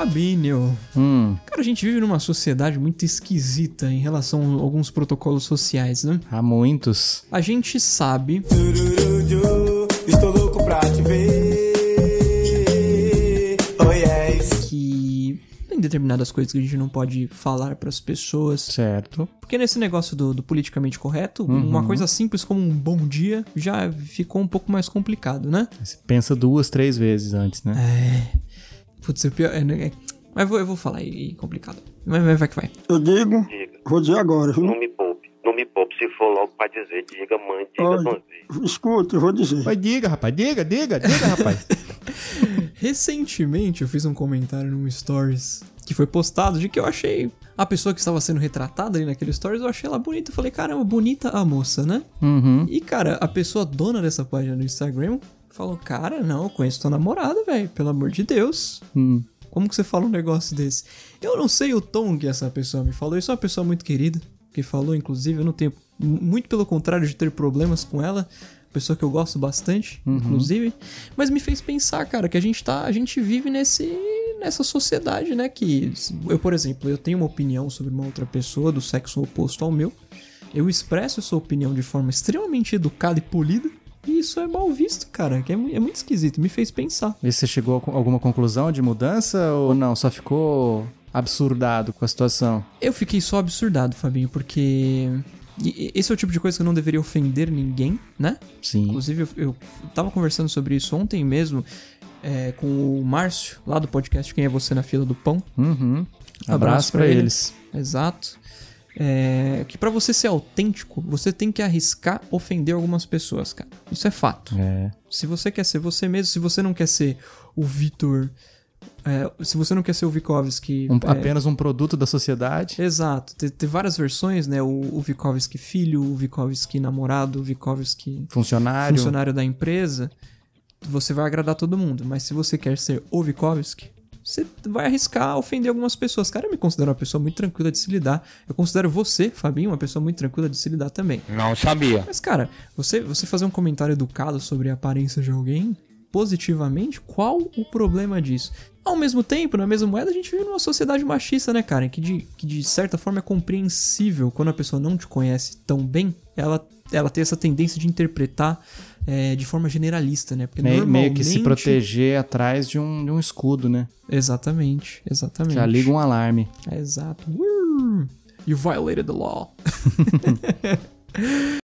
Fabinho. Hum, Cara, a gente vive numa sociedade muito esquisita em relação a alguns protocolos sociais, né? há muitos. A gente sabe estou louco pra te ver. Oh yes. que tem determinadas coisas que a gente não pode falar pras pessoas. Certo. Porque nesse negócio do, do politicamente correto, uma coisa simples como um bom dia já ficou um pouco mais complicado, né? Você pensa duas, três vezes antes, né? É. Putz, é pior. É, é, mas eu vou, eu vou falar aí, complicado. Mas, mas vai que vai. Eu digo, Diga. vou dizer agora, viu? Não me poupe. Não me poupe. Se for logo pra dizer, diga, mãe, diga Olha, vez. escuta, eu vou dizer. Mas diga, rapaz, diga, diga, diga, rapaz. Recentemente eu fiz um comentário num stories que foi postado de que eu achei a pessoa que estava sendo retratada ali naquele stories, eu achei ela bonita. Eu falei, caramba, bonita a moça, né? Uhum. E, cara, a pessoa dona dessa página no Instagram falou, cara, não, eu conheço tua namorada, velho, pelo amor de Deus. Hum. Como que você fala um negócio desse? Eu não sei o tom que essa pessoa me falou. Isso é uma pessoa muito querida, que falou, inclusive, eu não tenho. Muito pelo contrário de ter problemas com ela. Pessoa que eu gosto bastante, inclusive. Mas me fez pensar, cara, que a gente tá. A gente vive nesse. nessa sociedade, né? Que. Eu, por exemplo, eu tenho uma opinião sobre uma outra pessoa do sexo oposto ao meu. Eu expresso essa opinião de forma extremamente educada e polida. E isso é mal visto, cara. É, é muito esquisito. Me fez pensar. E você chegou a alguma conclusão de mudança ou não? Só ficou absurdado com a situação? Eu fiquei só absurdado, Fabinho, porque. Esse é o tipo de coisa que eu não deveria ofender ninguém, né? Sim. Inclusive, eu, eu tava conversando sobre isso ontem mesmo é, com o Márcio, lá do podcast Quem é Você na Fila do Pão. Uhum. Abraço Abraço pra pra ele. eles. Exato. É, que pra você ser autêntico, você tem que arriscar ofender algumas pessoas, cara. Isso é fato. É. Se você quer ser você mesmo, se você não quer ser o Vitor. é, se você não quer ser o Vikovski. Um- é, apenas um produto da sociedade. Exato, tem, tem várias versões, né? O, o Vikovski filho, o Vikovski namorado, o Vikovski Funcionário. funcionário da empresa. Você vai agradar todo mundo, mas se você quer ser o Vikovski, você vai arriscar ofender algumas pessoas. Cara, eu me considero uma pessoa muito tranquila de se lidar. Eu considero você, Fabinho, uma pessoa muito tranquila de se lidar também. Não sabia. Mas, cara, você, você fazer um comentário educado sobre a aparência de alguém, positivamente, qual o problema disso? Ao mesmo tempo, na mesma moeda, a gente vive numa sociedade machista, né, cara? Que de, que de certa forma é compreensível quando a pessoa não te conhece tão bem, ela, ela tem essa tendência de interpretar é, de forma generalista, né? Porque Meio, meio que se normalmente- proteger atrás de um, de um escudo, né? Exatamente, exatamente. Já liga um alarme. É, exato. You violated the law.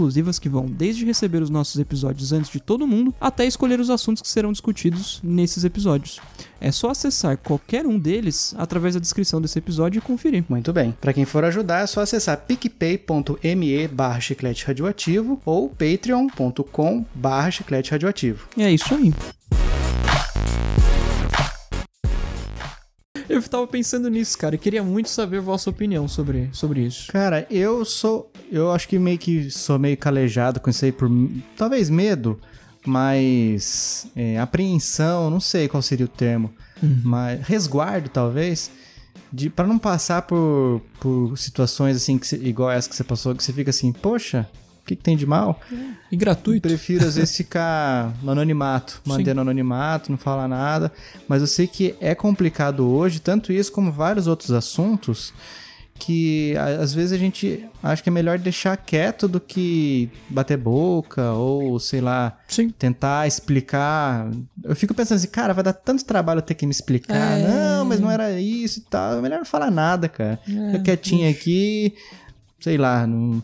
exclusivas que vão desde receber os nossos episódios antes de todo mundo, até escolher os assuntos que serão discutidos nesses episódios. É só acessar qualquer um deles através da descrição desse episódio e conferir. Muito bem. Pra quem for ajudar, é só acessar picpay.me barra chiclete radioativo ou patreon.com barra chiclete radioativo. E é isso aí. Eu tava pensando nisso, cara, e queria muito saber a vossa opinião sobre, sobre isso. Cara, eu sou. Eu acho que meio que sou meio calejado com isso aí por. Talvez medo, mas. é, apreensão, não sei qual seria o termo. Mas. Resguardo, talvez. De, para não passar por, por situações assim, que você- igual essa que você passou, que você fica assim, poxa, o que, que tem de mal? E gratuito. Prefiro às vezes ficar no anonimato, manter no anonimato, não falar nada. Mas eu sei que é complicado hoje, tanto isso como vários outros assuntos, que às vezes a gente acha que é melhor deixar quieto do que bater boca ou, sei lá, Sim. tentar explicar. Eu fico pensando assim, cara, vai dar tanto trabalho eu ter que me explicar. É. Não, mas não era isso e tal. É melhor não falar nada, cara. Fica quietinho aqui, sei lá, não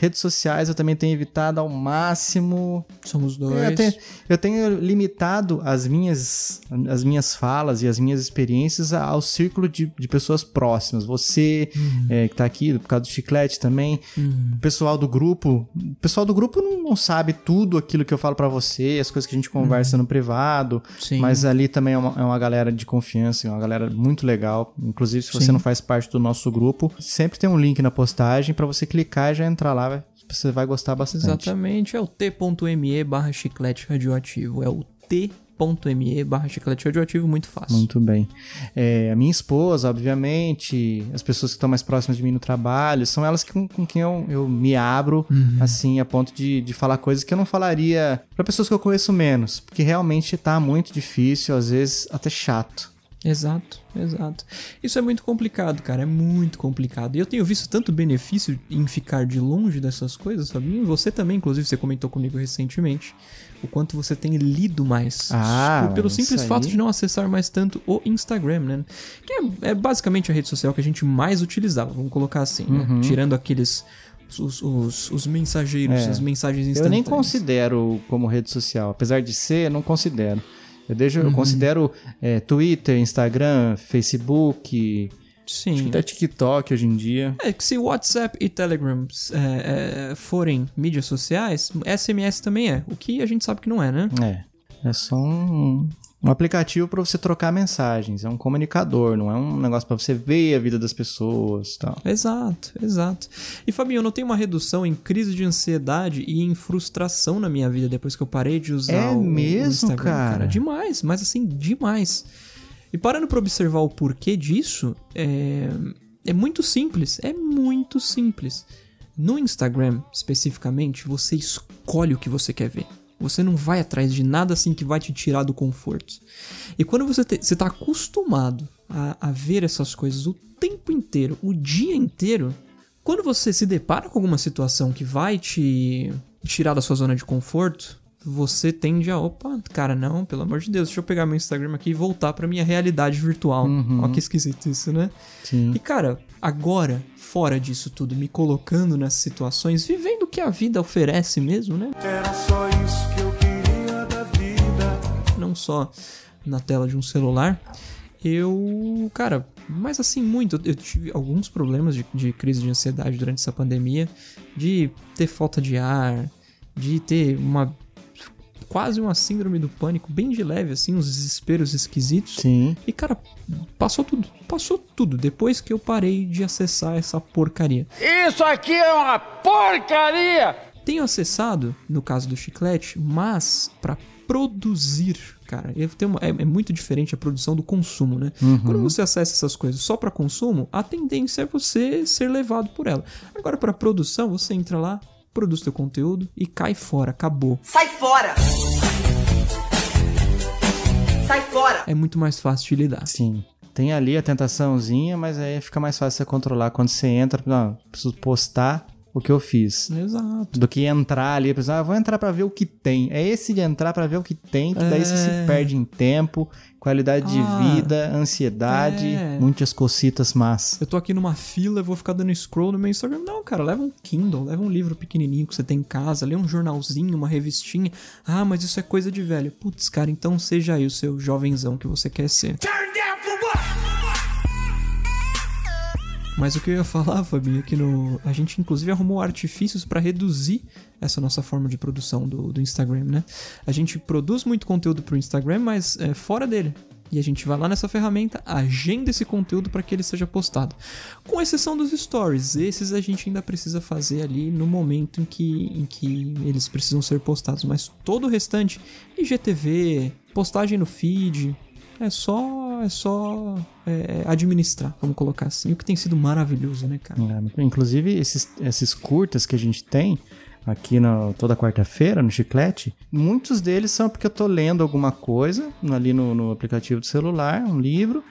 Redes sociais eu também tenho evitado ao máximo. Somos dois. É, Eu tenho, eu tenho limitado as minhas, as minhas falas e as minhas experiências ao círculo de, de pessoas próximas. Você, é, que tá aqui, por causa do chiclete também. O pessoal do grupo. O pessoal do grupo não, não sabe tudo aquilo que eu falo pra você, as coisas que a gente conversa no privado. Sim. Mas ali também é uma, é uma galera de confiança, é uma galera muito legal. Inclusive, se você Sim. não faz parte do nosso grupo, sempre tem um link na postagem pra você clicar e já entrar lá. Você vai gostar bastante. Exatamente, é o t.me barra chiclete radioativo. É o t.me barra chiclete radioativo, muito fácil. Muito bem. É, a minha esposa, obviamente, as pessoas que estão mais próximas de mim no trabalho, são elas que- com, quem eu, eu me abro, assim, a ponto de, de falar coisas que eu não falaria pra pessoas que eu conheço menos. Porque realmente tá muito difícil, às vezes até chato. Exato, exato. Isso é muito complicado, cara, é muito complicado. E eu tenho visto tanto benefício em ficar de longe dessas coisas, Fabinho. E você também, inclusive, você comentou comigo recentemente o quanto você tem lido mais. Ah, Por- pelo simples isso fato aí- de não acessar mais tanto o Instagram, né? Que é, é basicamente a rede social que a gente mais utilizava, vamos colocar assim, né? Uhum. Tirando aqueles. Os, os, os mensageiros, É. as mensagens Eu instantâneas. nem considero como rede social. Apesar de ser, eu não considero. Eu, deixo, eu considero é, Twitter, Instagram, Facebook, Sim. até TikTok hoje em dia. É que se WhatsApp e Telegram é, é, forem mídias sociais, SMS também é. O que a gente sabe que não é, né? É. É só um, um aplicativo para você trocar mensagens. É um comunicador, não é um negócio para você ver a vida das pessoas e tal. Exato, exato. E Fabinho, eu notei uma redução em crise de ansiedade e em frustração na minha vida depois que eu parei de usar É o, o mesmo, Instagram, cara? Demais, mas assim, demais. E parando pra observar o porquê disso, é, é muito simples. É muito simples. No Instagram, especificamente, você escolhe o que você quer ver. Você não vai atrás de nada assim que vai te tirar do conforto. E quando você, te, você tá acostumado a, a ver essas coisas o tempo inteiro, o dia inteiro, quando você se depara com alguma situação que vai te tirar da sua zona de conforto, você tende a, opa, cara, não, pelo amor de Deus, deixa eu pegar meu Instagram aqui e voltar pra minha realidade virtual. Ó que esquisito isso, né? Sim. E cara, agora, fora disso tudo, me colocando nessas situações, vivendo que a vida oferece mesmo, né? Era só isso que eu queria da vida. não só na tela de um celular. Eu, cara, mas assim, muito. Eu tive alguns problemas de, de crise de ansiedade durante essa pandemia, de ter falta de ar, de ter uma. Quase uma síndrome do pânico, bem de leve, assim, uns desesperos esquisitos. Sim. E, cara, passou tudo. Passou tudo depois que eu parei de acessar essa porcaria. Isso aqui é uma porcaria! Tenho acessado, no caso do chiclete, mas pra produzir, cara, eu tenho uma- é, é muito diferente a produção do consumo, né? Quando você acessa essas coisas só pra consumo, a tendência é você ser levado por ela. Agora pra produção, você entra lá, produz teu conteúdo e cai fora, acabou. Sai fora! Sai fora! É muito mais fácil de lidar. Sim. Tem ali a tentaçãozinha, mas aí fica mais fácil você controlar. Quando você entra, não, preciso postar o que eu fiz. Exato. Do que entrar ali, pensar, ah, vou entrar pra ver o que tem. É esse de entrar pra ver o que tem, que daí você se É. perde em tempo, qualidade Ah, de vida, ansiedade, é. muitas cocitas más. Eu tô aqui numa fila, eu vou ficar dando scroll no meu Instagram. Não, cara, leva um Kindle, leva um livro pequenininho que você tem em casa, lê um jornalzinho, uma revistinha. Ah, mas isso é coisa de velho. Putz, cara, então seja aí o seu jovenzão que você quer ser. Mas o que eu ia falar, Fabinho, é que no... a gente inclusive arrumou artifícios pra reduzir essa nossa forma de produção do, do Instagram, né? A gente produz muito conteúdo pro Instagram, mas é fora dele. E a gente vai lá nessa ferramenta, agenda esse conteúdo para que ele seja postado. Com exceção dos stories, esses a gente ainda precisa fazer ali no momento em que, em que eles precisam ser postados. Mas todo o restante, IGTV, postagem no feed, é só, é só é, administrar, vamos colocar assim. O que tem sido maravilhoso, né, cara? É, inclusive, esses, esses curtas que a gente tem aqui no, toda quarta-feira no Chiclete, muitos deles são porque eu tô lendo alguma coisa ali no, no aplicativo do celular, um livro,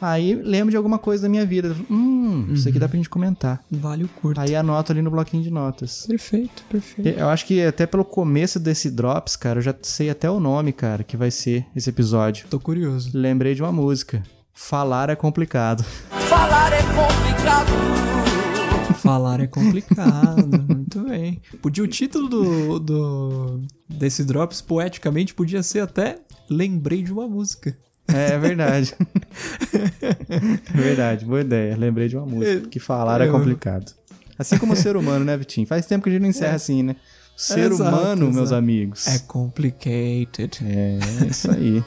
aí lembro de alguma coisa da minha vida. Hum, isso aqui dá pra gente comentar. Vale o curto. Aí anoto ali no bloquinho de notas. Perfeito, perfeito. Eu acho que até pelo começo desse Drops, cara, eu já sei até o nome, cara, que vai ser esse episódio. Tô curioso. Lembrei de uma música. Falar é complicado. Falar é complicado. Falar é complicado, muito bem. Podia o título do, do desse Drops, poeticamente, podia ser até Lembrei de uma música. É, é verdade. é verdade, boa ideia. Lembrei de uma música. Que falar é complicado. Assim como o ser humano, né, Vitinho? Faz tempo que a gente não encerra assim, né? O ser Exato, humano, meus exato. amigos. É complicated. É, isso aí.